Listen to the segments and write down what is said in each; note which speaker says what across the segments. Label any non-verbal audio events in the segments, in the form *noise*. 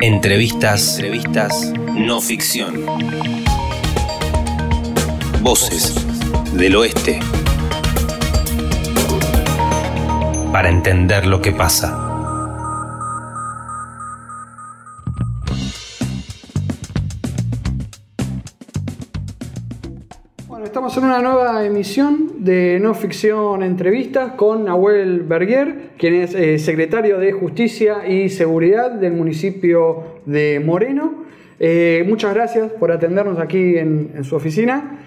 Speaker 1: Entrevistas, entrevistas no ficción. Voces del oeste. Para entender lo que pasa.
Speaker 2: Estamos en una nueva emisión de No Ficción Entrevistas con Nahuel Berguer, quien es eh, secretario de Justicia y Seguridad del municipio de Moreno. Eh, muchas gracias por atendernos aquí en, su oficina.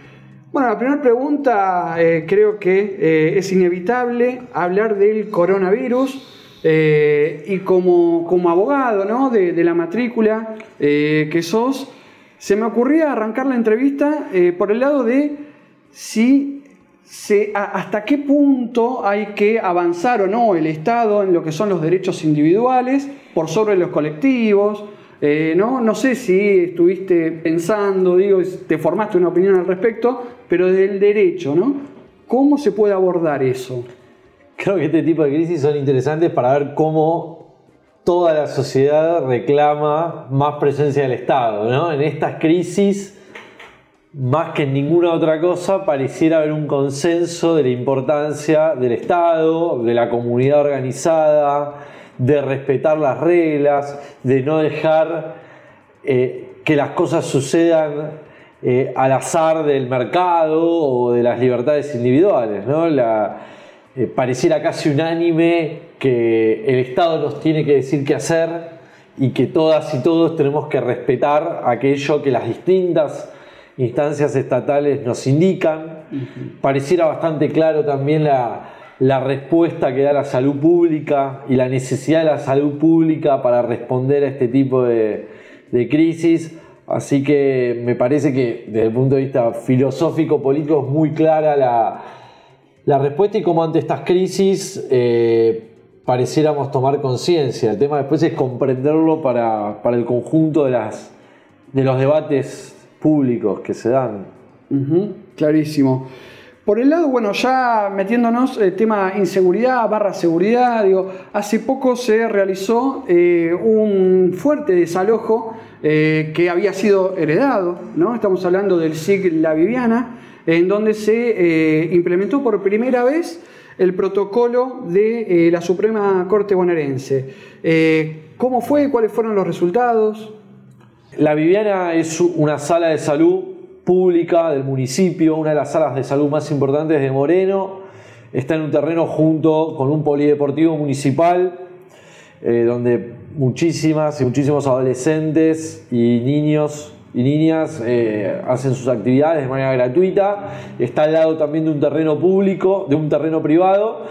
Speaker 2: Bueno, la primera pregunta eh, creo que es inevitable hablar del coronavirus y como, como abogado ¿no? de, la matrícula que sos, se me ocurría arrancar la entrevista por el lado de si se- hasta qué punto hay que avanzar o no el Estado en lo que son los derechos individuales por sobre los colectivos. Eh, ¿no? no sé si estuviste pensando, digo, te formaste una opinión al respecto, pero del derecho, ¿no? ¿Cómo se puede abordar eso?
Speaker 3: Creo que este tipo de crisis son interesantes para ver cómo toda la sociedad reclama más presencia del Estado. ¿no? En estas crisis, más que en ninguna otra cosa, pareciera haber un consenso de la importancia del Estado, de la comunidad organizada, de respetar las reglas, de no dejar eh, que las cosas sucedan eh, al azar del mercado o de las libertades individuales. ¿no? Eh, pareciera casi unánime que el Estado nos tiene que decir qué hacer y que todas y todos tenemos que respetar aquello que las distintas instancias estatales nos indican. Pareciera bastante claro también la, la respuesta que da la salud pública y la necesidad de la salud pública para responder a este tipo de, de crisis. Así que me parece que desde el punto de vista filosófico, político, es muy clara la, la respuesta y cómo ante estas crisis eh, pareciéramos tomar conciencia. El tema después es comprenderlo para, para el conjunto de, las, de los debates públicos que se dan.
Speaker 2: Clarísimo. Por el lado, bueno, ya metiéndonos el tema inseguridad barra seguridad, digo, hace poco se realizó eh, un fuerte desalojo eh, que había sido heredado, ¿no? Estamos hablando del SIG La Viviana, en donde se eh, implementó por primera vez el protocolo de eh, la Suprema Corte bonaerense. Eh, ¿Cómo fue? ¿Cuáles fueron los resultados?
Speaker 3: La Viviana es una sala de salud pública del municipio, una de las salas de salud más importantes de Moreno. Está en un terreno junto con un polideportivo municipal, eh, donde muchísimas y muchísimos adolescentes y niños y niñas eh, hacen sus actividades de manera gratuita. Está al lado también de un terreno público, de un terreno privado,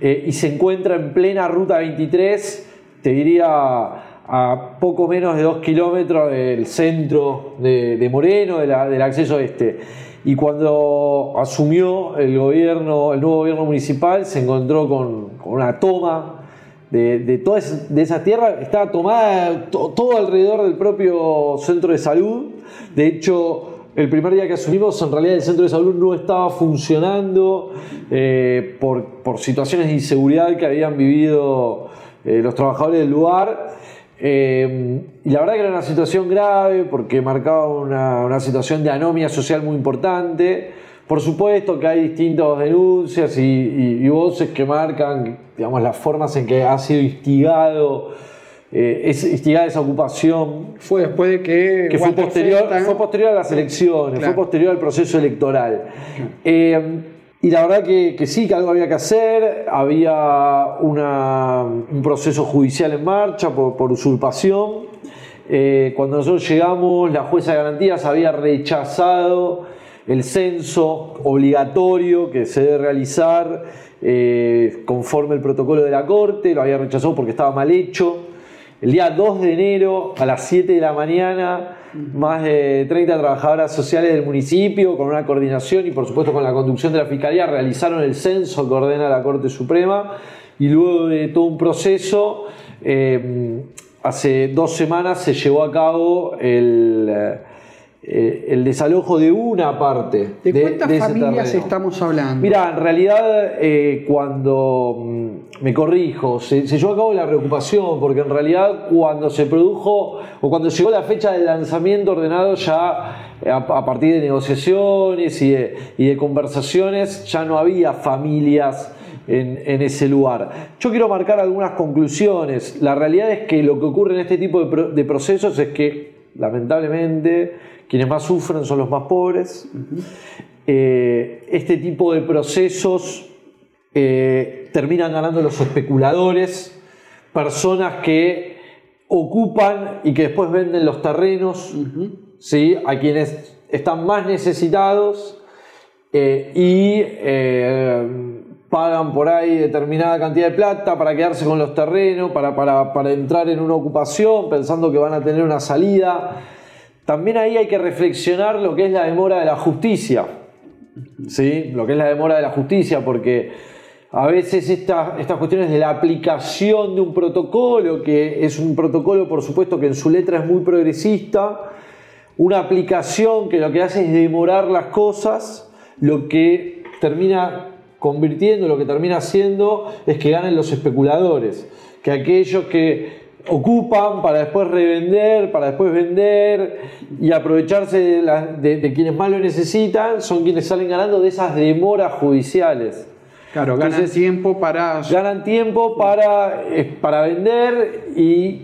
Speaker 3: eh, y se encuentra en plena ruta 23, te diría a poco menos de dos kilómetros del centro de, Moreno, del acceso este. Y cuando asumió el gobierno, el nuevo gobierno municipal, se encontró con, una toma de, toda esa, tierra. Estaba tomada to- todo alrededor del propio centro de salud. De hecho, el primer día que asumimos, en realidad el centro de salud no estaba funcionando eh, por, por situaciones de inseguridad que habían vivido eh, los trabajadores del lugar. Eh, y la verdad que era una situación grave porque marcaba una, una situación de anomia social muy importante. Por supuesto que hay distintas denuncias y, y- y voces que marcan digamos, las formas en que ha sido instigado, eh, es, instigada esa ocupación
Speaker 2: Fue después de que...
Speaker 3: que fue posterior, fue posterior a las elecciones,
Speaker 2: Claro.
Speaker 3: fue posterior al proceso electoral. Eh, y la verdad que, sí, que algo había que hacer, había un proceso judicial en marcha por, por usurpación. Eh, cuando nosotros llegamos, la jueza de garantías había rechazado el censo obligatorio que se debe realizar eh, conforme el protocolo de la Corte, lo había rechazado porque estaba mal hecho. El día 2 de enero a las 7 de la mañana, más de 30 trabajadoras sociales del municipio, con una coordinación y por supuesto con la conducción de la Fiscalía, realizaron el censo que ordena la Corte Suprema y luego de todo un proceso, eh, hace dos semanas se llevó a cabo el, eh, el desalojo de una parte
Speaker 2: ¿De, cuántas
Speaker 3: ese
Speaker 2: familias
Speaker 3: terreno.
Speaker 2: estamos hablando?
Speaker 3: Mira, en realidad eh, cuando mm, me corrijo, se, se llevó a cabo la reocupación, porque en realidad cuando se produjo o cuando llegó la fecha del lanzamiento ordenado ya eh, a, a partir de negociaciones y de, y de conversaciones ya no había familias en, en ese lugar. Yo quiero marcar algunas conclusiones. La realidad es que lo que ocurre en este tipo de, pro- de procesos es que lamentablemente quienes más sufren son los más pobres. Eh, este tipo de procesos eh, terminan ganando los especuladores, personas que ocupan y que después venden los terrenos ¿sí? a quienes están más necesitados eh, y eh, pagan por ahí determinada cantidad de plata para quedarse con los terrenos, para, para- para entrar en una ocupación pensando que van a tener una salida. También ahí hay que reflexionar lo que es la demora de la justicia. ¿sí? Lo que es la demora de la justicia, porque a veces esta- estas cuestiones de la aplicación de un protocolo, que es un protocolo por supuesto que en su letra es muy progresista, una aplicación que lo que hace es demorar las cosas, lo que termina convirtiendo, lo que termina haciendo es que ganen los especuladores, que aquellos que ocupan para después revender, para después vender y aprovecharse de quienes más lo necesitan, son quienes salen ganando de esas demoras judiciales.
Speaker 2: Claro, ganan
Speaker 3: entonces-
Speaker 2: tiempo para...
Speaker 3: Ganan tiempo para, eh, para vender y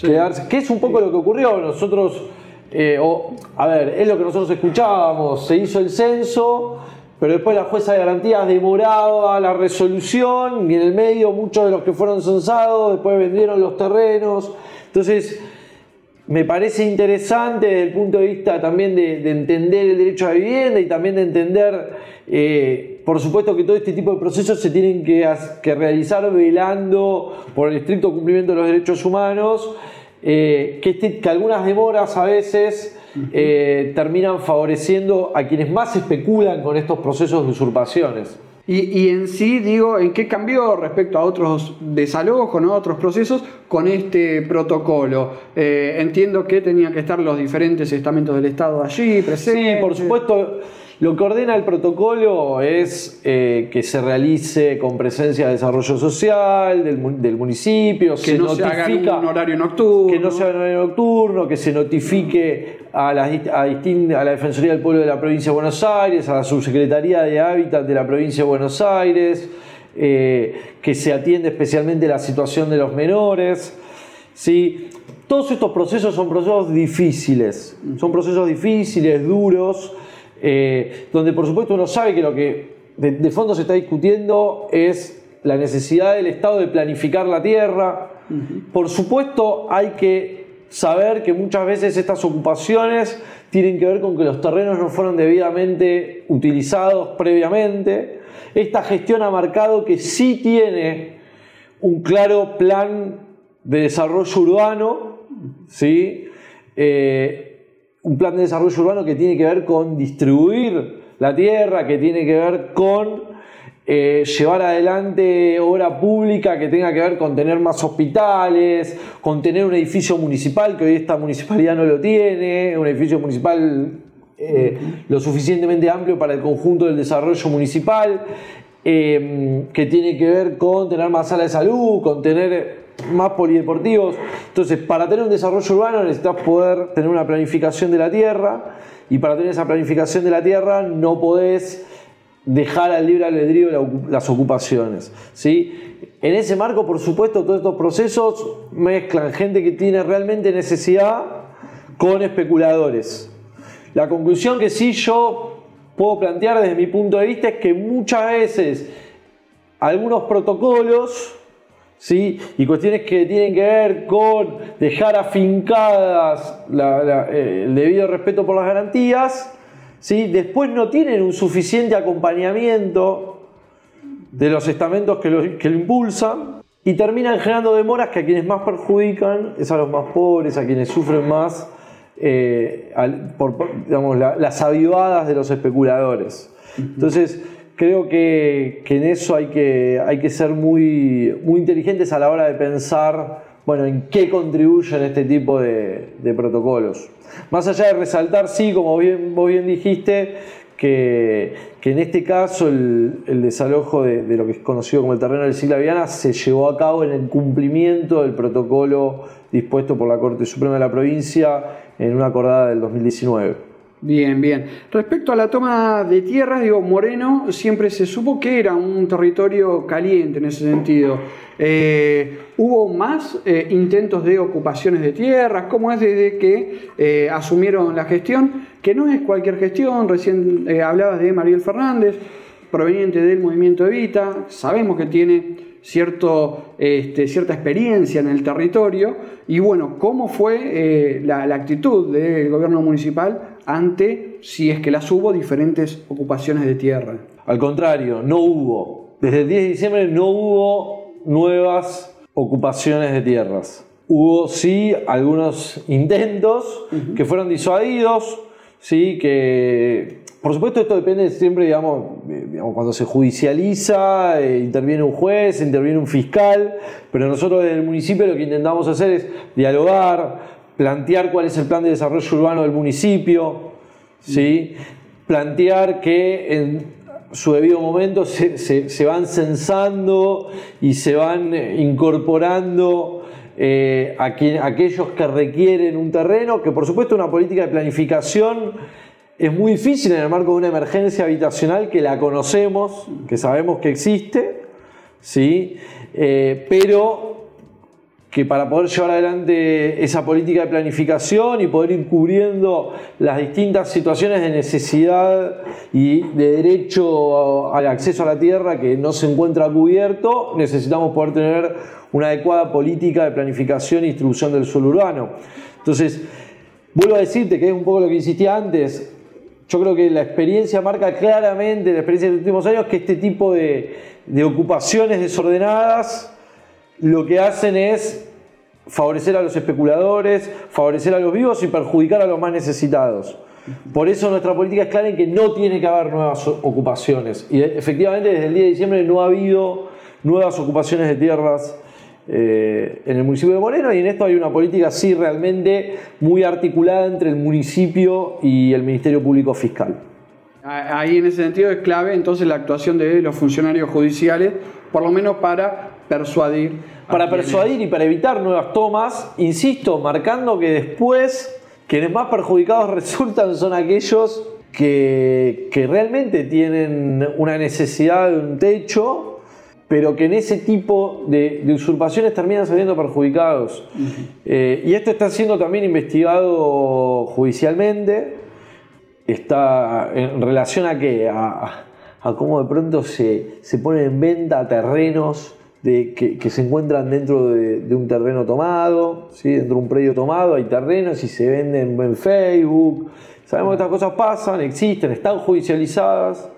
Speaker 3: quedarse. Que es un poco lo que ocurrió. Nosotros, eh, o- a ver, es lo que nosotros escuchábamos. Se hizo el censo, pero después la jueza de garantías demoraba la resolución y en el medio muchos de los que fueron censados después vendieron los terrenos. Entonces, me parece interesante desde el punto de vista también de, de entender el derecho a la vivienda y también de entender, eh, por supuesto, que todo este tipo de procesos se tienen que, realizar velando por el estricto cumplimiento de los derechos humanos, eh, que, este- que algunas demoras a veces eh, terminan favoreciendo a quienes más especulan con estos procesos de usurpaciones.
Speaker 2: Y, y en sí, digo, ¿en qué cambió respecto a otros desalojos, a otros procesos, con este protocolo? Eh, entiendo que tenían que estar los diferentes estamentos del Estado allí, presentes.
Speaker 3: Sí, por supuesto. Lo que ordena el protocolo es eh, que se realice con presencia de desarrollo social del, mu- del municipio,
Speaker 2: Que no se haga en un horario nocturno.
Speaker 3: que no en horario nocturno, que se notifique a la, dist- a, distin- a la Defensoría del Pueblo de la Provincia de Buenos Aires, a la Subsecretaría de Hábitat de la Provincia de Buenos Aires, eh, que se atiende especialmente la situación de los menores. ¿sí? Todos estos procesos son procesos difíciles, son procesos difíciles, duros, eh, donde por supuesto uno sabe que lo que de, de fondo se está discutiendo es la necesidad del Estado de planificar la tierra. Por supuesto hay que saber que muchas veces estas ocupaciones tienen que ver con que los terrenos no fueron debidamente utilizados previamente. Esta gestión ha marcado que sí tiene un claro plan de desarrollo urbano, ¿sí? Eh, un plan de desarrollo urbano que tiene que ver con distribuir la tierra, que tiene que ver con eh, llevar adelante obra pública que tenga que ver con tener más hospitales, con tener un edificio municipal, que hoy esta municipalidad no lo tiene, un edificio municipal eh, lo suficientemente amplio para el conjunto del desarrollo municipal, eh, que tiene que ver con tener más salas de salud, con tener más polideportivos. Entonces, para tener un desarrollo urbano necesitas poder tener una planificación de la tierra y para tener esa planificación de la tierra no podés dejar al libre albedrío las ocupaciones. ¿sí? En ese marco, por supuesto, todos estos procesos mezclan gente que tiene realmente necesidad con especuladores. La conclusión que sí yo puedo plantear desde mi punto de vista es que muchas veces algunos protocolos ¿sí? y cuestiones que tienen que ver con dejar afincadas la- la- eh, el debido respeto por las garantías, ¿sí? después no tienen un suficiente acompañamiento de los estamentos que lo, que lo impulsan y terminan generando demoras que a quienes más perjudican es a los más pobres, a quienes sufren más eh, al- por, por, digamos, la- las avivadas de los especuladores. Entonces, creo que, en eso hay que, ser muy, muy inteligentes a la hora de pensar bueno, en qué contribuyen este tipo de, protocolos. Más allá de resaltar, sí, como bien, vos bien dijiste, que, en este caso el, desalojo de, lo que es conocido como el terreno del Sigla Viana se llevó a cabo en el cumplimiento del protocolo dispuesto por la Corte Suprema de la provincia en una acordada del 2019.
Speaker 2: Bien, bien. Respecto a la toma de tierras, digo, Moreno siempre se supo que era un territorio caliente en ese sentido. Eh, ¿Hubo más eh, intentos de ocupaciones de tierras? ¿Cómo es desde que eh, asumieron la gestión? Que no es cualquier gestión, recién hablabas de Mariel Fernández, proveniente del movimiento Evita, sabemos que tiene cierto, este, cierta experiencia en el territorio y bueno, cómo fue la, actitud del gobierno municipal ante, si es que las hubo, diferentes ocupaciones de tierra.
Speaker 3: Al contrario, no hubo. Desde el 10 de diciembre no hubo nuevas ocupaciones de tierras. Hubo sí algunos intentos que fueron disuadidos, sí, que por supuesto, esto depende siempre, digamos, cuando se judicializa, eh, interviene un juez, interviene un fiscal, pero nosotros en el municipio lo que intentamos hacer es dialogar, plantear cuál es el plan de desarrollo urbano del municipio, ¿sí? plantear que en su debido momento se, van censando y se van eh, incorporando eh, a aquellos que requieren un terreno, que por supuesto una política de planificación es muy difícil en el marco de una emergencia habitacional que la conocemos, que sabemos que existe, ¿sí? Eh, pero que para poder llevar adelante esa política de planificación y poder ir cubriendo las distintas situaciones de necesidad y de derecho al acceso a la tierra que no se encuentra cubierto, necesitamos poder tener una adecuada política de planificación y distribución del suelo urbano. Entonces, vuelvo a decirte que es un poco lo que insistía antes, yo creo que la experiencia marca claramente, la experiencia de los últimos años, que este tipo de, ocupaciones desordenadas lo que hacen es favorecer a los especuladores, favorecer a los vivos y perjudicar a los más necesitados. Por eso nuestra política es clara en que no tiene que haber nuevas ocupaciones. Y efectivamente desde el día de diciembre no ha habido nuevas ocupaciones de tierras eh, en el municipio de Moreno y en esto hay una política sí realmente muy articulada entre el municipio y el Ministerio Público Fiscal.
Speaker 2: Ahí en ese sentido es clave entonces la actuación de los funcionarios judiciales, por lo menos para persuadir.
Speaker 3: Para persuadir y para evitar nuevas tomas, insisto, marcando que después quienes más perjudicados *laughs* resultan son aquellos que, que realmente tienen una necesidad de un techo pero que en ese tipo de, usurpaciones terminan saliendo perjudicados. Eh, y esto está siendo también investigado judicialmente, está en relación a qué, a, cómo de pronto se, se, ponen en venta terrenos de, que, se encuentran dentro de, un terreno tomado, ¿sí? dentro de un predio tomado, hay terrenos y se venden en Facebook. Sabemos que estas cosas pasan, existen, están judicializadas.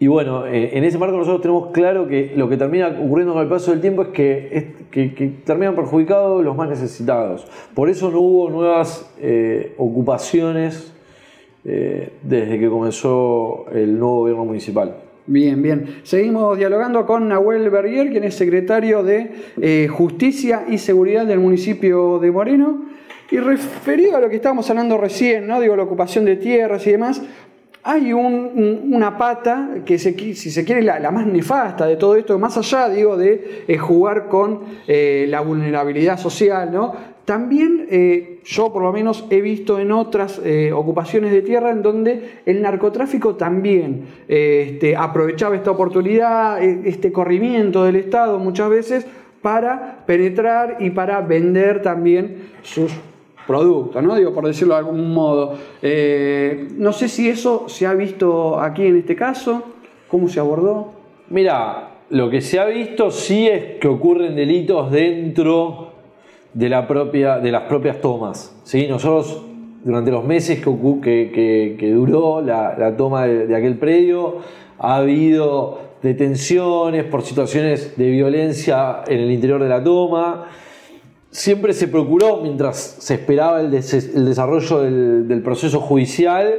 Speaker 3: Y bueno, eh, en ese marco nosotros tenemos claro que lo que termina ocurriendo con el paso del tiempo es que, terminan perjudicados los más necesitados. Por eso no hubo nuevas eh, ocupaciones eh, desde que comenzó el nuevo gobierno municipal.
Speaker 2: Bien, bien. Seguimos dialogando con Nahuel Berrier, quien es secretario de Justicia y Seguridad del municipio de Moreno. Y referido a lo que estábamos hablando recién, ¿no? Digo, la ocupación de tierras y demás, hay una pata que, si se quiere, la, la, más nefasta de todo esto, más allá, digo, de eh, jugar con eh, la vulnerabilidad social, ¿no? También eh, yo por lo menos he visto en otras ocupaciones de tierra en donde el narcotráfico también este, aprovechaba esta oportunidad, este corrimiento del Estado muchas veces para penetrar y para vender también sus producto, ¿no? Digo, por decirlo de algún modo. Eh, no sé si eso se ha visto aquí en este caso, cómo se abordó.
Speaker 3: Mira, lo que se ha visto sí es que ocurren delitos dentro de, la propia, de las propias tomas. ¿sí? Nosotros, durante los meses que, que, duró la, toma de, aquel predio, ha habido detenciones por situaciones de violencia en el interior de la toma siempre se procuró, mientras se esperaba el, desarrollo del, proceso judicial,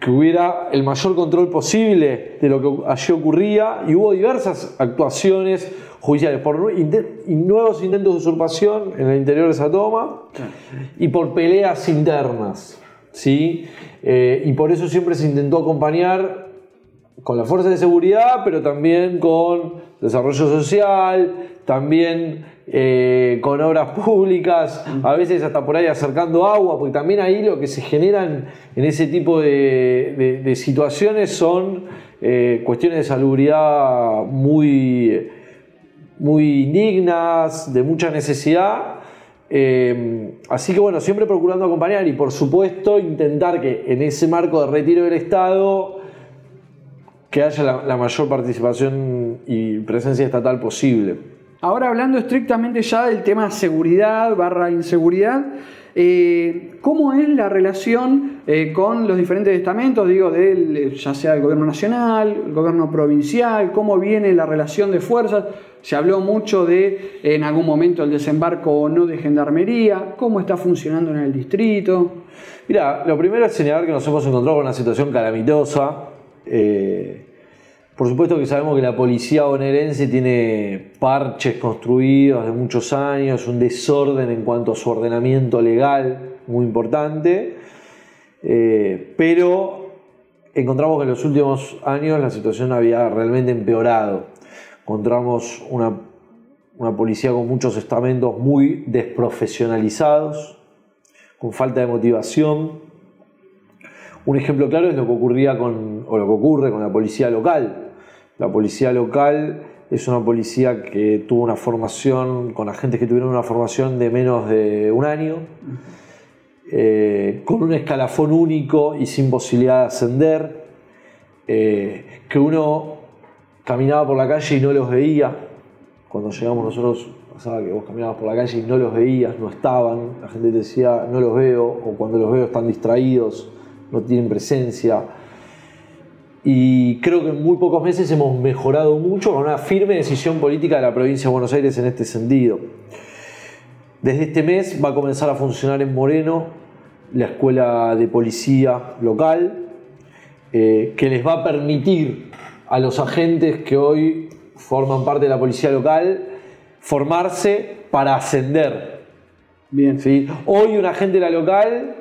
Speaker 3: que hubiera el mayor control posible de lo que allí ocurría y hubo diversas actuaciones judiciales por nuevos intentos de usurpación en el interior de esa toma y por peleas internas. ¿sí? Eh, y por eso siempre se intentó acompañar con la fuerza de seguridad, pero también con desarrollo social, también eh, con obras públicas, a veces hasta por ahí acercando agua, porque también ahí lo que se generan en ese tipo de, situaciones son eh, cuestiones de salubridad muy, muy indignas, de mucha necesidad. Eh, así que bueno, siempre procurando acompañar y por supuesto intentar que en ese marco de retiro del Estado que haya la mayor participación y presencia estatal posible.
Speaker 2: Ahora hablando estrictamente ya del tema seguridad barra inseguridad, eh, ¿cómo es la relación eh, con los diferentes estamentos, digo, del, ya sea el gobierno nacional, el gobierno provincial, cómo viene la relación de fuerzas? Se habló mucho de en algún momento el desembarco o no de gendarmería, cómo está funcionando en el distrito.
Speaker 3: Mira, lo primero es señalar que nos hemos encontrado con una situación calamitosa. Eh, por supuesto que sabemos que la policía bonaerense tiene parches construidos de muchos años, un desorden en cuanto a su ordenamiento legal muy importante, eh, pero encontramos que en los últimos años la situación había realmente empeorado. Encontramos una, una policía con muchos estamentos muy desprofesionalizados, con falta de motivación. Un ejemplo claro es lo que ocurría con, o lo que ocurre con la policía local. La policía local es una policía que tuvo una formación con agentes que tuvieron una formación de menos de un año, eh, con un escalafón único y sin posibilidad de ascender, eh, que uno caminaba por la calle y no los veía. Cuando llegamos nosotros pasaba que vos caminabas por la calle y no los veías, no estaban, la gente te decía no los veo, o cuando los veo están distraídos, no tienen presencia y creo que en muy pocos meses hemos mejorado mucho con una firme decisión política de la provincia de Buenos Aires en este sentido. Desde este mes va a comenzar a funcionar en Moreno la escuela de policía local, eh, que les va a permitir a los agentes que hoy forman parte de la policía local formarse para ascender. Bien. ¿sí? Hoy un agente de la local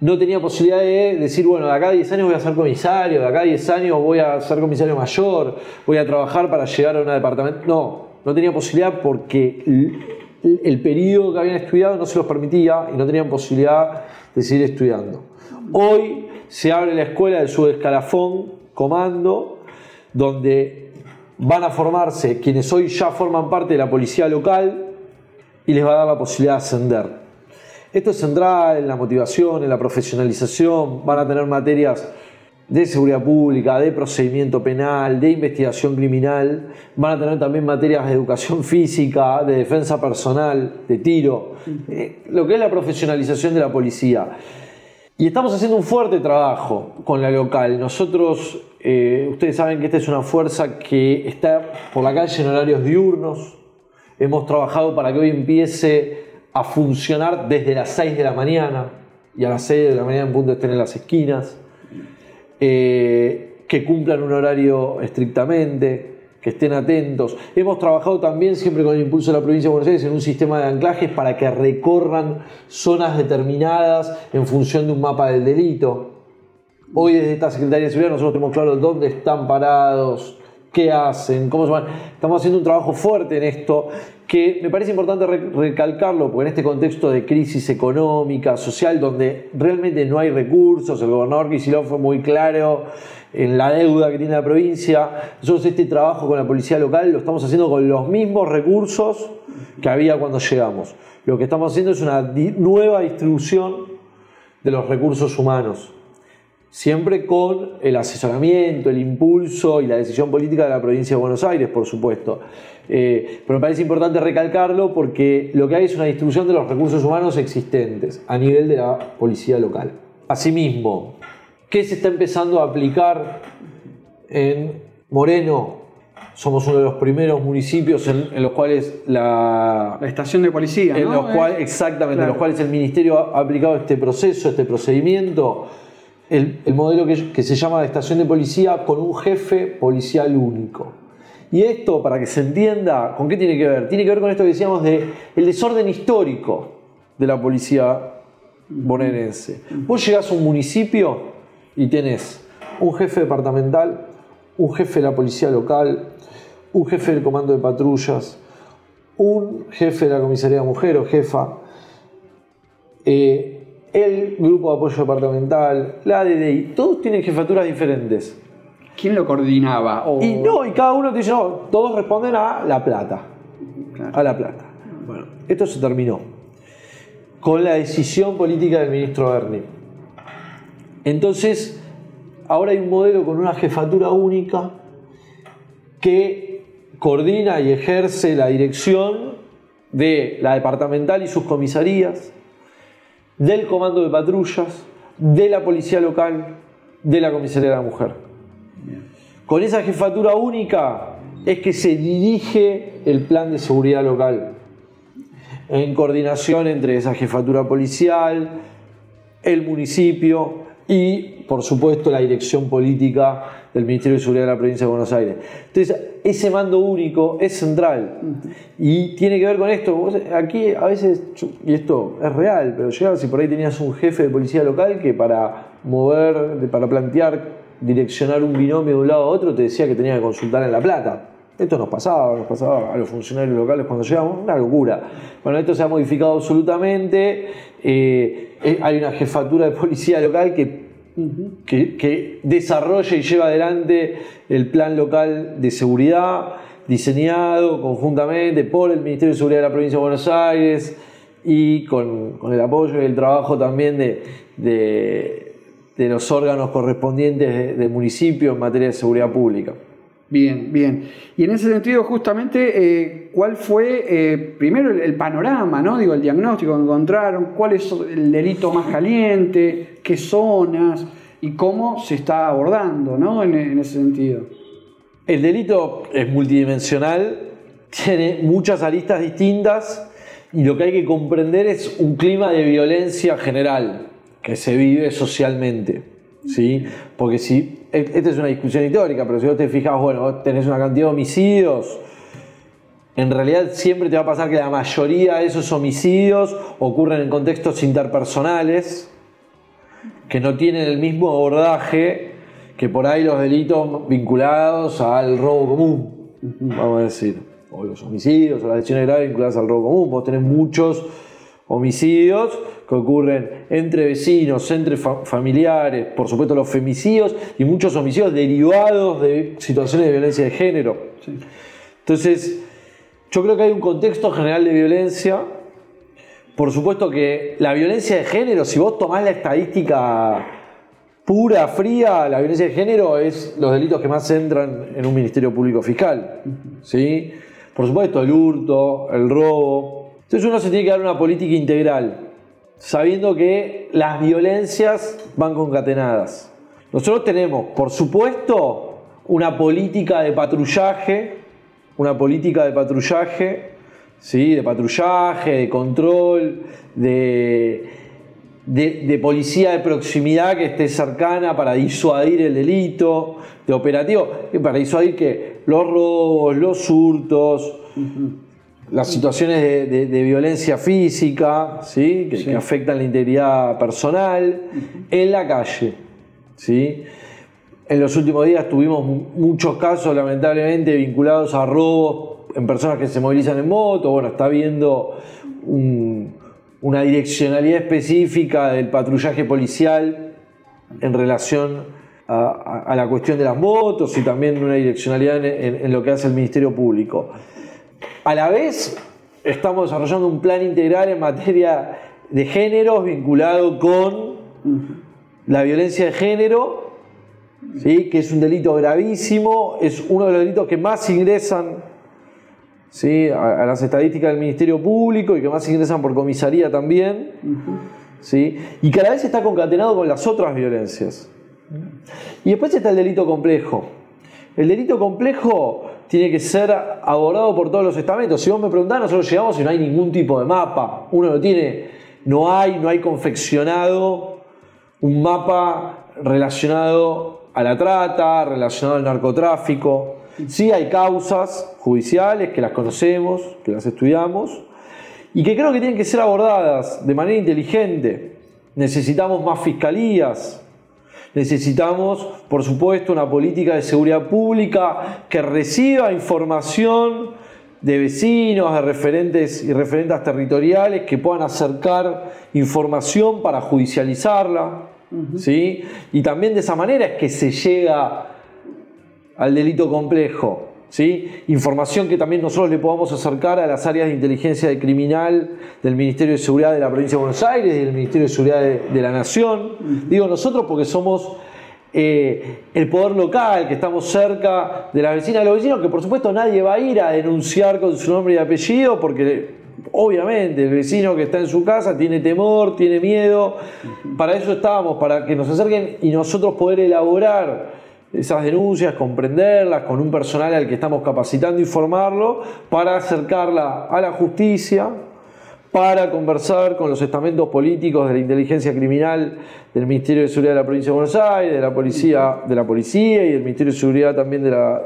Speaker 3: no tenía posibilidad de decir, bueno, de acá a 10 años voy a ser comisario, de acá a 10 años voy a ser comisario mayor, voy a trabajar para llegar a un departamento. No, no tenía posibilidad porque el, periodo que habían estudiado no se los permitía y no tenían posibilidad de seguir estudiando. Hoy se abre la escuela del subescalafón, comando, donde van a formarse quienes hoy ya forman parte de la policía local y les va a dar la posibilidad de ascender. Esto es central en la motivación, en la profesionalización, van a tener materias de seguridad pública, de procedimiento penal, de investigación criminal, van a tener también materias de educación física, de defensa personal, de tiro, eh, lo que es la profesionalización de la policía. Y estamos haciendo un fuerte trabajo con la local. Nosotros, eh, ustedes saben que esta es una fuerza que está por la calle en horarios diurnos. Hemos trabajado para que hoy empiece a funcionar desde las 6 de la mañana y a las 6 de la mañana en punto estén en las esquinas, eh, que cumplan un horario estrictamente, que estén atentos. Hemos trabajado también siempre con el impulso de la provincia de Buenos Aires en un sistema de anclajes para que recorran zonas determinadas en función de un mapa del delito. Hoy desde esta Secretaría de Seguridad nosotros tenemos claro dónde están parados, qué hacen, cómo se. Estamos haciendo un trabajo fuerte en esto que me parece importante recalcarlo, porque en este contexto de crisis económica, social, donde realmente no hay recursos, el gobernador Kicillof fue muy claro en la deuda que tiene la provincia, nosotros este trabajo con la policía local lo estamos haciendo con los mismos recursos que había cuando llegamos. Lo que estamos haciendo es una nueva distribución de los recursos humanos siempre con el asesoramiento, el impulso y la decisión política de la provincia de Buenos Aires, por supuesto. Eh, pero me parece importante recalcarlo porque lo que hay es una distribución de los recursos humanos existentes a nivel de la policía local. Asimismo, ¿qué se está empezando a aplicar en Moreno? Somos uno de los primeros municipios en, los cuales la,
Speaker 2: estación de policía,
Speaker 3: en los cuales, exactamente, en los cuales el ministerio ha aplicado este proceso, este procedimiento el, modelo que, se llama de estación de policía con un jefe policial único. Y esto, para que se entienda, ¿con qué tiene que ver? Tiene que ver con esto que decíamos de desorden histórico de la policía bonaerense. Vos llegás a un municipio y tenés un jefe departamental, un jefe de la policía local, un jefe del comando de patrullas, un jefe de la comisaría de mujer o jefa, eh, el grupo de apoyo departamental, la ADDI, todos tienen jefaturas diferentes.
Speaker 2: ¿Quién lo coordinaba? O-
Speaker 3: Y no, y cada uno te dice, no, todos responden a La Plata. A La Plata. Bueno, esto se terminó con la decisión política del ministro Berni. Entonces, ahora hay un modelo con una jefatura única que coordina y ejerce la dirección de la departamental y sus comisarías, del comando de patrullas, de la policía local, de la comisaría de la mujer. Con esa jefatura única es que se dirige el plan de seguridad local, en coordinación entre esa jefatura policial, el municipio y, por supuesto, la dirección política del Ministerio de Seguridad de la Provincia de Buenos Aires. Entonces, ese mando único es central y tiene que ver con esto. Aquí a veces, y esto es real, pero llegabas y por ahí tenías un jefe de policía local que para mover, para plantear, direccionar un binomio de un lado a otro, te decía que tenía que consultar en La Plata. Esto nos pasaba, nos pasaba a los funcionarios locales cuando llegamos, una locura. Bueno, esto se ha modificado absolutamente. eh, eh, hay una jefatura de policía local que, que, desarrolla y lleva adelante el plan local de seguridad, diseñado conjuntamente por el Ministerio de Seguridad de la Provincia de Buenos Aires y con, el apoyo y el trabajo también de, de- de los órganos correspondientes de- del municipio en materia de seguridad pública.
Speaker 2: Bien, bien. Y en ese sentido, justamente, eh, ¿cuál fue eh, primero el, panorama, ¿no? Digo, el diagnóstico que encontraron, cuál es el delito más caliente, qué zonas y cómo se está abordando, ¿no? En, en ese sentido.
Speaker 3: El delito es multidimensional, tiene muchas aristas distintas y lo que hay que comprender es un clima de violencia general que se vive socialmente. ¿Sí? Porque si, e- esta es una discusión histórica, pero si vos te fijas, bueno, vos tenés una cantidad de homicidios, en realidad siempre te va a pasar que la mayoría de esos homicidios ocurren en contextos interpersonales que no tienen el mismo abordaje que por ahí los delitos vinculados al robo común, vamos a decir, o los homicidios o las lesiones graves vinculadas al robo común. Vos tenés muchos homicidios que ocurren entre vecinos, entre fa- familiares, por supuesto los femicidios y muchos homicidios derivados de situaciones de violencia de género. Entonces, yo creo que hay un contexto general de violencia. Por supuesto que la violencia de género, si vos tomás la estadística pura, fría, la violencia de género es los delitos que más entran en un ministerio público fiscal. ¿sí? Por supuesto, el hurto, el robo. Entonces uno se tiene que dar una política integral, sabiendo que las violencias van concatenadas. Nosotros tenemos, por supuesto, una política de patrullaje, una política de patrullaje, ¿sí? de patrullaje, de control, de, de, policía de proximidad que esté cercana para disuadir el delito, de operativo, que para disuadir que los robos, los hurtos, las situaciones de, de- de violencia física, ¿sí? Que, que afectan la integridad personal, en la calle. ¿sí? En los últimos días tuvimos mu- muchos casos, lamentablemente, vinculados a robos en personas que se movilizan en moto. Bueno, está habiendo un- una direccionalidad específica del patrullaje policial en relación a, a- a la cuestión de las motos y también una direccionalidad en, en- en lo que hace el Ministerio Público. A la vez, estamos desarrollando un plan integral en materia de géneros vinculado con la violencia de género, ¿sí? que es un delito gravísimo, es uno de los delitos que más ingresan ¿sí? a, a las estadísticas del Ministerio Público y que más ingresan por comisaría también, ¿sí? y que a la vez está concatenado con las otras violencias. Y después está el delito complejo. El delito complejo tiene que ser abordado por todos los estamentos. Si vos me preguntás, nosotros llegamos y no hay ningún tipo de mapa. Uno no tiene, no hay, no hay confeccionado un mapa relacionado a la trata, relacionado al narcotráfico. Sí hay causas judiciales que las conocemos, que las estudiamos y que creo que tienen que ser abordadas de manera inteligente. Necesitamos más fiscalías, necesitamos, por supuesto, una política de seguridad pública que reciba información de vecinos, de referentes y referentes territoriales que puedan acercar información para judicializarla. ¿sí? Y también de esa manera es que se llega al delito complejo. ¿Sí? Información que también nosotros le podamos acercar a las áreas de inteligencia de criminal del Ministerio de Seguridad de la Provincia de Buenos Aires y del Ministerio de Seguridad de, la Nación. Digo nosotros porque somos eh, el poder local, que estamos cerca de las vecinas de los vecinos, que por supuesto nadie va a ir a denunciar con su nombre y apellido, porque obviamente el vecino que está en su casa tiene temor, tiene miedo. Para eso estamos, para que nos acerquen y nosotros poder elaborar esas denuncias, comprenderlas con un personal al que estamos capacitando y formarlo, para acercarla a la justicia para conversar con los estamentos políticos de la inteligencia criminal del Ministerio de Seguridad de la Provincia de Buenos Aires, de la Policía, de la policía y del Ministerio de Seguridad también de la,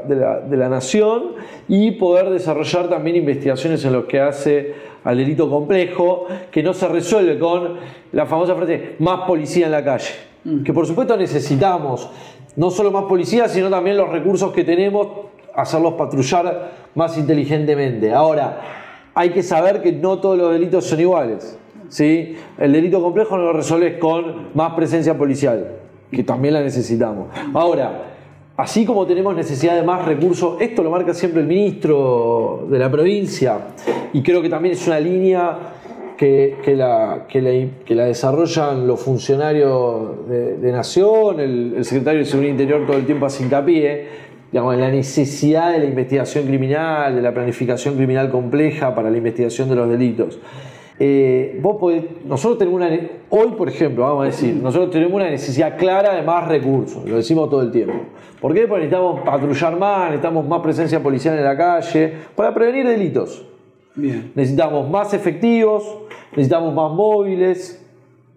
Speaker 3: de la, Nación, y poder desarrollar también investigaciones en lo que hace al delito complejo, que no se resuelve con la famosa frase más policía en la calle. Mm. Que por supuesto necesitamos no solo más policía, sino también los recursos que tenemos, hacerlos patrullar más inteligentemente. Ahora, hay que saber que no todos los delitos son iguales. ¿sí? El delito complejo no lo resuelves con más presencia policial, que también la necesitamos. Ahora, así como tenemos necesidad de más recursos, esto lo marca siempre el ministro de la provincia, y creo que también es una línea que, la, la, desarrollan los funcionarios de, Nación, el, secretario de Seguridad Interior todo el tiempo hace hincapié, digamos, la necesidad de la investigación criminal, de la planificación criminal compleja para la investigación de los delitos. Eh, nosotros tenemos una, hoy por ejemplo, vamos a decir, nosotros tenemos una necesidad clara de más recursos, lo decimos todo el tiempo. ¿Por qué? Porque necesitamos patrullar más, necesitamos más presencia policial en la calle, para prevenir delitos. Necesitamos más efectivos, necesitamos más móviles,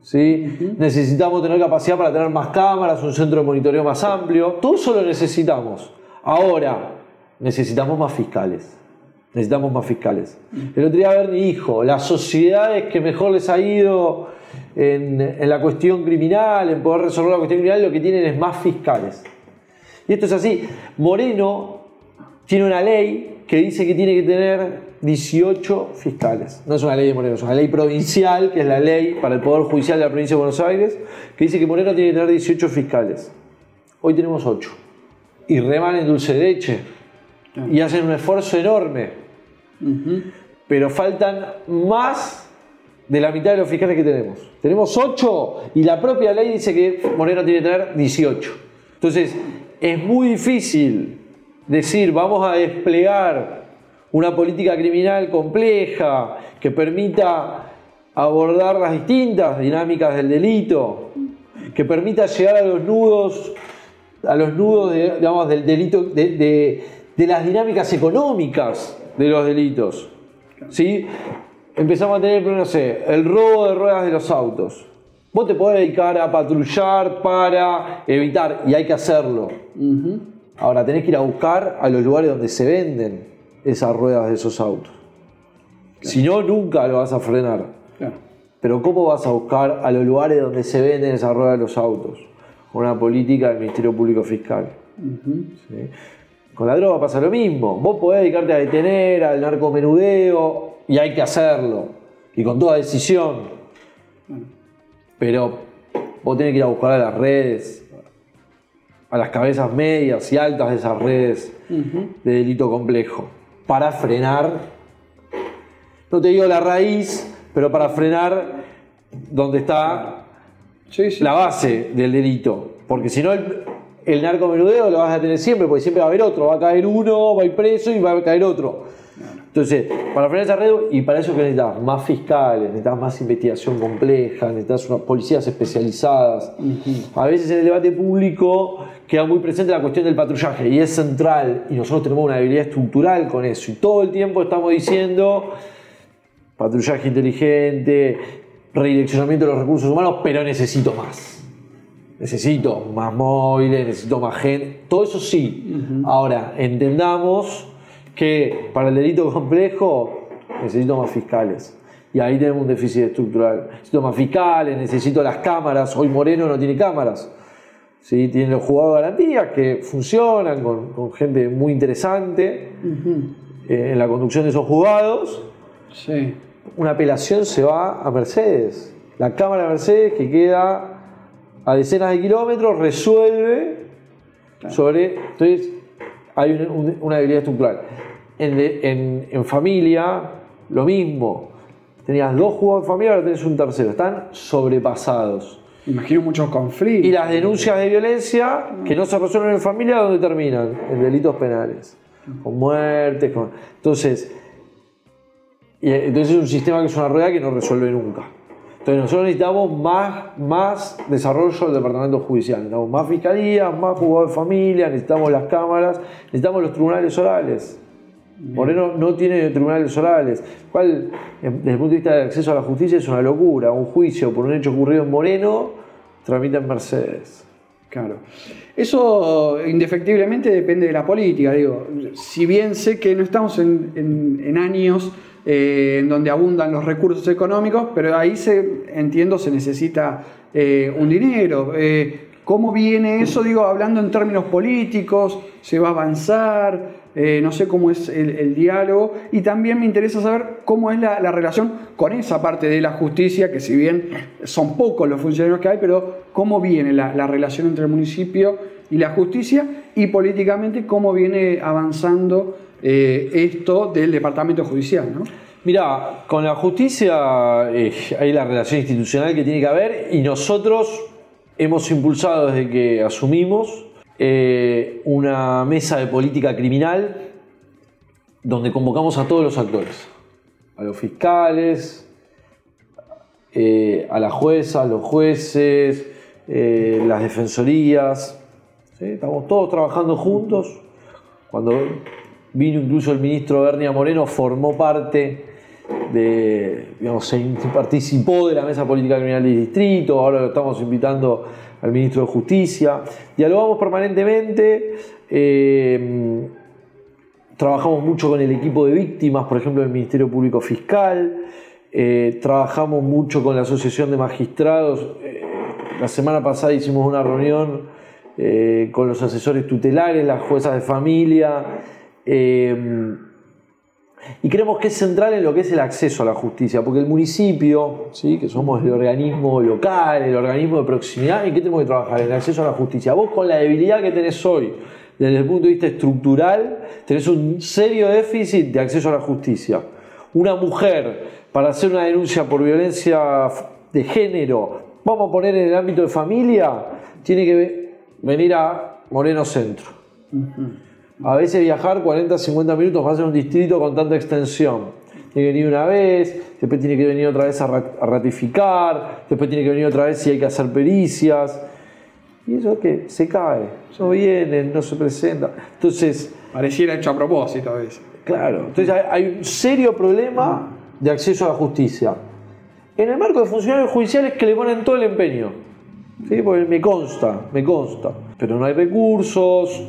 Speaker 3: ¿sí? necesitamos tener capacidad para tener más cámaras, un centro de monitoreo más amplio, todo eso lo necesitamos. Ahora, necesitamos más fiscales. Necesitamos más fiscales. El otro día ver mi hijo, las sociedades que mejor les ha ido en, la cuestión criminal, en poder resolver la cuestión criminal, lo que tienen es más fiscales. Y esto es así. Moreno tiene una ley que dice que tiene que tener 18 fiscales. No es una ley de Moreno, es una ley provincial, que es la ley para el Poder Judicial de la provincia de Buenos Aires, que dice que Moreno tiene que tener 18 fiscales. Hoy tenemos 8 y reman en dulce de leche y hacen un esfuerzo enorme. Pero faltan más de la mitad de los fiscales que tenemos. Tenemos 8 y la propia ley dice que Moreno tiene que tener 18. Entonces, es muy difícil decir vamos a desplegar una política criminal compleja que permita abordar las distintas dinámicas del delito, que permita llegar a los nudos a los nudos digamos, del delito, de, las dinámicas económicas de los delitos. ¿sí? Empezamos a tener, no sé, el robo de ruedas de los autos. Vos te podés dedicar a patrullar para evitar, y hay que hacerlo. Ahora tenés que ir a buscar a los lugares donde se venden esas ruedas de esos autos. Si no, nunca lo vas a frenar. Pero ¿cómo vas a buscar a los lugares donde se venden esas ruedas de los autos? una política del Ministerio Público Fiscal. Con la droga pasa lo mismo. Vos podés dedicarte a detener al narcomenudeo y hay que hacerlo. Y con toda decisión. Pero vos tenés que ir a buscar a las redes, a las cabezas medias y altas de esas redes de delito complejo. Para frenar, no te digo la raíz, pero para frenar donde está la base del delito. Porque si no, el, el narcomenudeo lo vas a tener siempre, porque siempre va a haber otro. Va a caer uno, va a ir preso y va a caer otro. Entonces, para frenar esa red, y para eso que necesitas más fiscales, necesitas más investigación compleja, necesitas unas policías especializadas. A veces en el debate público queda muy presente la cuestión del patrullaje y es central, y nosotros tenemos una habilidad estructural con eso, y todo el tiempo estamos diciendo patrullaje inteligente, redireccionamiento de los recursos humanos, pero necesito más. necesito más móviles, necesito más gente, todo eso sí. Ahora, entendamos que para el delito complejo necesito más fiscales. Y ahí tenemos un déficit estructural. Necesito más fiscales, necesito las cámaras. Hoy Moreno no tiene cámaras. ¿sí? Tiene los jugados de garantía que funcionan con, gente muy interesante eh, en la conducción de esos juzgados.
Speaker 2: Sí.
Speaker 3: Una apelación se va a Mercedes. La Cámara de Mercedes que queda a decenas de kilómetros resuelve sobre... Entonces hay una debilidad estructural. En, en, familia, lo mismo. Tenías dos jugadores de familia, ahora tenés un tercero. Están sobrepasados.
Speaker 2: Imagino muchos conflictos.
Speaker 3: Y las denuncias de violencia que no se resuelven en familia, ¿dónde terminan? En delitos penales. Con muertes, con... Entonces, entonces es un sistema que es una rueda que no resuelve nunca. Entonces nosotros necesitamos más, más desarrollo del departamento judicial, necesitamos más fiscalías, más juzgados de familia, necesitamos las cámaras, necesitamos los tribunales orales. Moreno no tiene tribunales orales, cual desde el punto de vista del acceso a la justicia es una locura. Un juicio por un hecho ocurrido en Moreno tramita en Mercedes.
Speaker 2: Claro. Eso indefectiblemente depende de la política. Digo, si bien sé que no estamos en, en años eh, en donde abundan los recursos económicos, pero ahí se, entiendo se necesita eh, un dinero. Eh, ¿Cómo viene eso? Digo, hablando en términos políticos, ¿se va a avanzar? no sé cómo es el, diálogo. Y también me interesa saber cómo es la, relación con esa parte de la justicia, que si bien son pocos los funcionarios que hay, pero cómo viene la, la relación entre el municipio y la justicia y políticamente cómo viene avanzando eh, esto del Departamento Judicial. ¿no?
Speaker 3: Mira, con la justicia eh, hay la relación institucional que tiene que haber y nosotros hemos impulsado desde que asumimos eh, una mesa de política criminal donde convocamos a todos los actores, a los fiscales, a las juezas, los jueces, las defensorías. Estamos todos trabajando juntos. Cuando Vino incluso el ministro Bernia Moreno, formó parte de, digamos, se participó de la mesa política criminal del distrito, ahora lo estamos invitando al ministro de Justicia. Dialogamos permanentemente, eh, trabajamos mucho con el equipo de víctimas, por ejemplo, del Ministerio Público Fiscal, eh, trabajamos mucho con la Asociación de Magistrados. Eh, la semana pasada hicimos una reunión con los asesores tutelares, las juezas de familia. Y creemos que es central en lo que es el acceso a la justicia, porque el municipio, ¿sí? que somos el organismo local, el organismo de proximidad, ¿en qué tenemos que trabajar? En el acceso a la justicia. Vos con la debilidad que tenés hoy, desde el punto de vista estructural, tenés un serio déficit de acceso a la justicia. Una mujer, para hacer una denuncia por violencia de género, vamos a poner en el ámbito de familia, tiene que venir a Moreno Centro. A veces viajar 40, 50 minutos va a ser un distrito con tanta extensión. Tiene que venir una vez, después tiene que venir otra vez a ratificar, después tiene que venir otra vez si hay que hacer pericias. Y eso que se cae, no viene, no se presenta. Entonces.
Speaker 2: Pareciera hecho a propósito a veces.
Speaker 3: Claro, entonces hay un serio problema de acceso a la justicia. En el marco de funcionarios judiciales que le ponen todo el empeño. ¿sí? Porque me consta, me consta. Pero no hay recursos,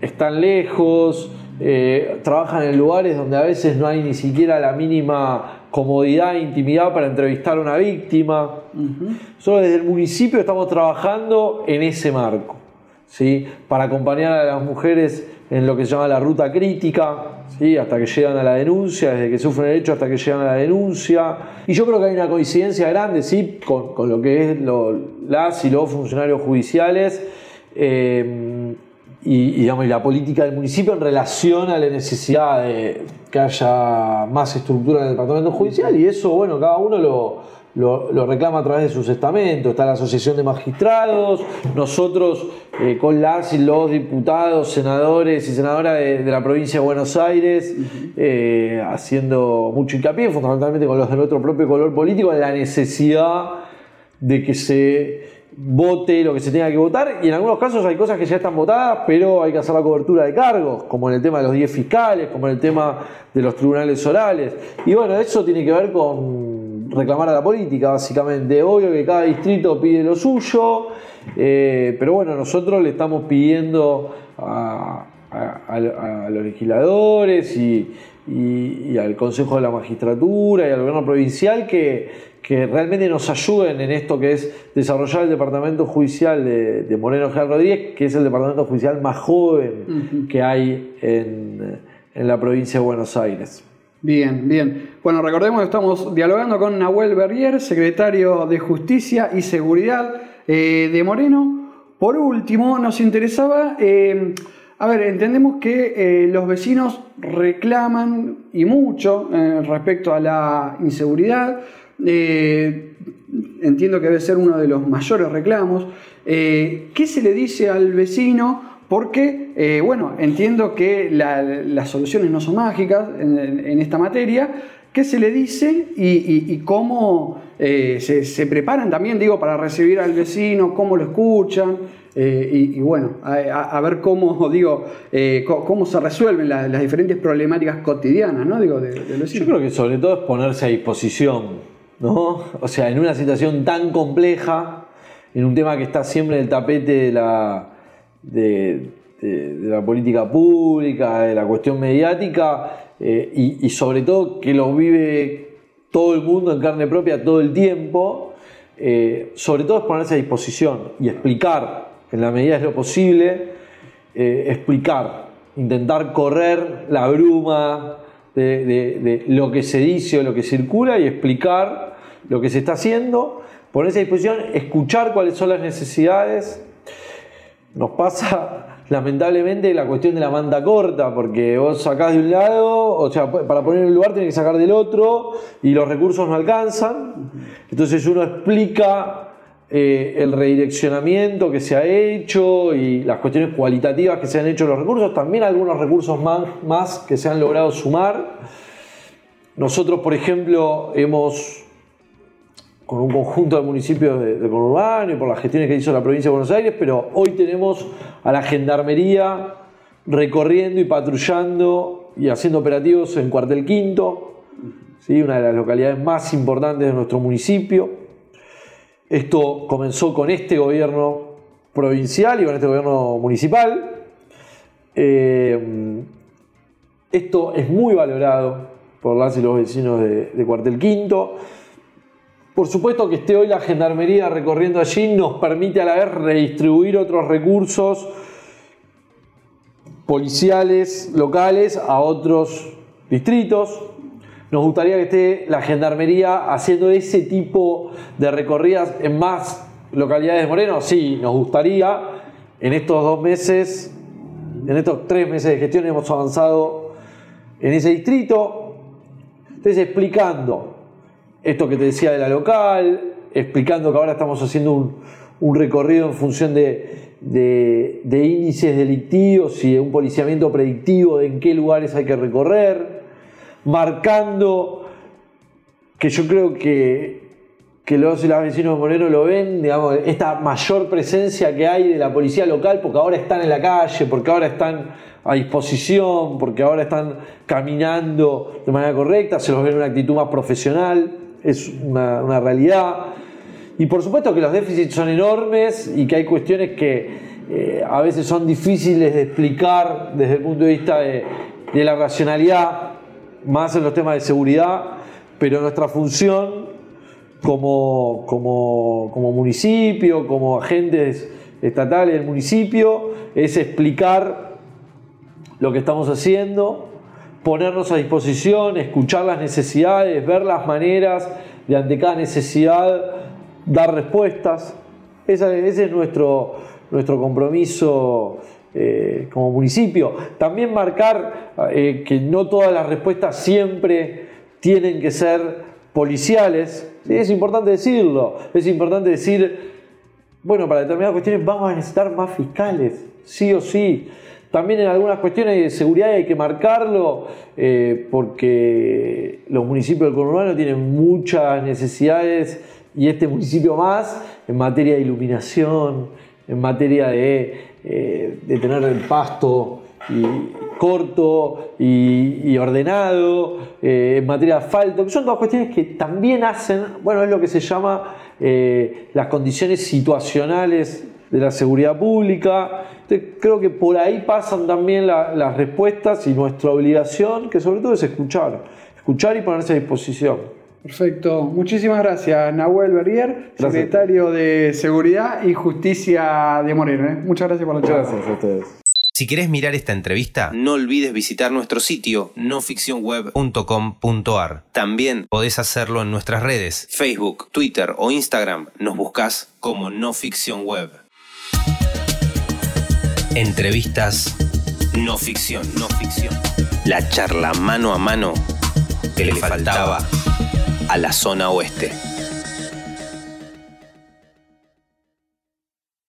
Speaker 3: están lejos, eh, trabajan en lugares donde a veces no hay ni siquiera la mínima comodidad e intimidad para entrevistar a una víctima. Nosotros desde el municipio estamos trabajando en ese marco, ¿sí? para acompañar a las mujeres en lo que se llama la ruta crítica, ¿sí? hasta que llegan a la denuncia, desde que sufren el hecho hasta que llegan a la denuncia. Y yo creo que hay una coincidencia grande ¿sí? con, lo que es las y los funcionarios judiciales. Eh, y, la política del municipio en relación a la necesidad de que haya más estructura en el departamento judicial y eso, bueno, cada uno lo, lo, reclama a través de sus estamentos. Está la Asociación de Magistrados, nosotros eh, con las y los diputados, senadores y senadoras de, la provincia de Buenos Aires, eh, haciendo mucho hincapié, fundamentalmente con los de nuestro propio color político, en la necesidad de que se vote lo que se tenga que votar y en algunos casos hay cosas que ya están votadas, pero hay que hacer la cobertura de cargos, como en el tema de los 10 fiscales, como en el tema de los tribunales orales. Y bueno, eso tiene que ver con reclamar a la política, básicamente. Obvio que cada distrito pide lo suyo, eh, pero bueno, nosotros le estamos pidiendo a, los legisladores y, al Consejo de la Magistratura y al gobierno provincial que, realmente nos ayuden en esto que es desarrollar el departamento judicial de, Moreno General Rodríguez, que es el departamento judicial más joven que hay en, en la provincia de Buenos Aires.
Speaker 2: Bien, bien. Bueno, recordemos que estamos dialogando con Nahuel Berrier, secretario de Justicia y Seguridad eh, de Moreno. Por último, nos interesaba, eh, a ver, entendemos que eh, los vecinos reclaman y mucho respecto a la inseguridad. Entiendo que debe ser uno de los mayores reclamos. ¿Qué se le dice al vecino? Porque, eh, bueno, entiendo que las soluciones no son mágicas en, esta materia. ¿Qué se le dice y, cómo eh, se, preparan también, digo, para recibir al vecino, cómo lo escuchan? Eh, y, bueno, a, ver cómo, *laughs* digo, cómo se resuelven las, diferentes problemáticas cotidianas, ¿no? Digo, de,
Speaker 3: Yo creo que sobre todo es ponerse a disposición, ¿no? O sea, en una situación tan compleja, en un tema que está siempre en el tapete de la de, la política pública, de la cuestión mediática eh, y, sobre todo que lo vive todo el mundo en carne propia todo el tiempo, eh, sobre todo es ponerse a disposición y explicar, en la medida de lo posible, eh, explicar, intentar correr la bruma de, de, lo que se dice o lo que circula y explicar lo que se está haciendo, ponerse a disposición, escuchar cuáles son las necesidades nos pasa *laughs* lamentablemente la cuestión de la manda corta, porque vos sacás de un lado, o sea, para poner en un lugar tenés que sacar del otro y los recursos no alcanzan. Entonces uno explica eh, el redireccionamiento que se ha hecho y las cuestiones cualitativas que se han hecho los recursos, también algunos recursos más que se han logrado sumar. Nosotros, por ejemplo, hemos con un conjunto de municipios de, de, conurbano y por las gestiones que hizo la provincia de Buenos Aires, pero hoy tenemos a la gendarmería recorriendo y patrullando y haciendo operativos en Cuartel Quinto, ¿sí? una de las localidades más importantes de nuestro municipio. Esto comenzó con este gobierno provincial y con este gobierno municipal. Eh, esto es muy valorado por las y los vecinos de, de Cuartel Quinto. Por supuesto que esté hoy la gendarmería recorriendo allí nos permite a la vez redistribuir otros recursos policiales locales a otros distritos. Nos gustaría que esté la gendarmería haciendo ese tipo de recorridas en más localidades de Moreno. Sí, nos gustaría. En estos dos meses, en estos tres meses de gestión hemos avanzado en ese distrito. Entonces, explicando esto que te decía de la local, explicando que ahora estamos haciendo un, recorrido en función de, índices delictivos y de un policiamiento predictivo de en qué lugares hay que recorrer, marcando que yo creo que, que los y las vecinos de Moreno lo ven, digamos, esta mayor presencia que hay de la policía local, porque ahora están en la calle, porque ahora están a disposición, porque ahora están caminando de manera correcta, se los ve en una actitud más profesional es una, realidad. Y por supuesto que los déficits son enormes y que hay cuestiones que eh, a veces son difíciles de explicar desde el punto de vista de, la racionalidad, más en los temas de seguridad, pero nuestra función como, como, como municipio, como agentes estatales del municipio, es explicar lo que estamos haciendo, ponernos a disposición, escuchar las necesidades, ver las maneras de ante cada necesidad dar respuestas. Ese, es nuestro, nuestro compromiso eh, como municipio. También marcar eh, que no todas las respuestas siempre tienen que ser policiales. Es importante decirlo. Es importante decir, bueno, para determinadas cuestiones vamos a necesitar más fiscales, sí o sí. También en algunas cuestiones de seguridad hay que marcarlo, eh, porque los municipios del conurbano tienen muchas necesidades y este municipio más en materia de iluminación, en materia de, eh, tener el pasto corto y, ordenado, eh, en materia de asfalto, son todas cuestiones que también hacen, bueno, es lo que se llama las condiciones situacionales de la seguridad pública. creo que por ahí pasan también las respuestas y nuestra obligación, que sobre todo es escuchar, escuchar y ponerse a disposición.
Speaker 2: Perfecto. Muchísimas gracias, Nahuel Berrier, secretario de Seguridad y Justicia de Moreno. ¿eh? Muchas gracias por la charla.
Speaker 3: Gracias a ustedes.
Speaker 1: Si querés mirar esta entrevista, no olvides visitar nuestro sitio noficcionweb.com.ar. También podés hacerlo en nuestras redes, Facebook, Twitter o Instagram. Nos buscas como No Ficción Web. Entrevistas no ficción, no ficción. La charla mano a mano que le faltaba a la zona oeste.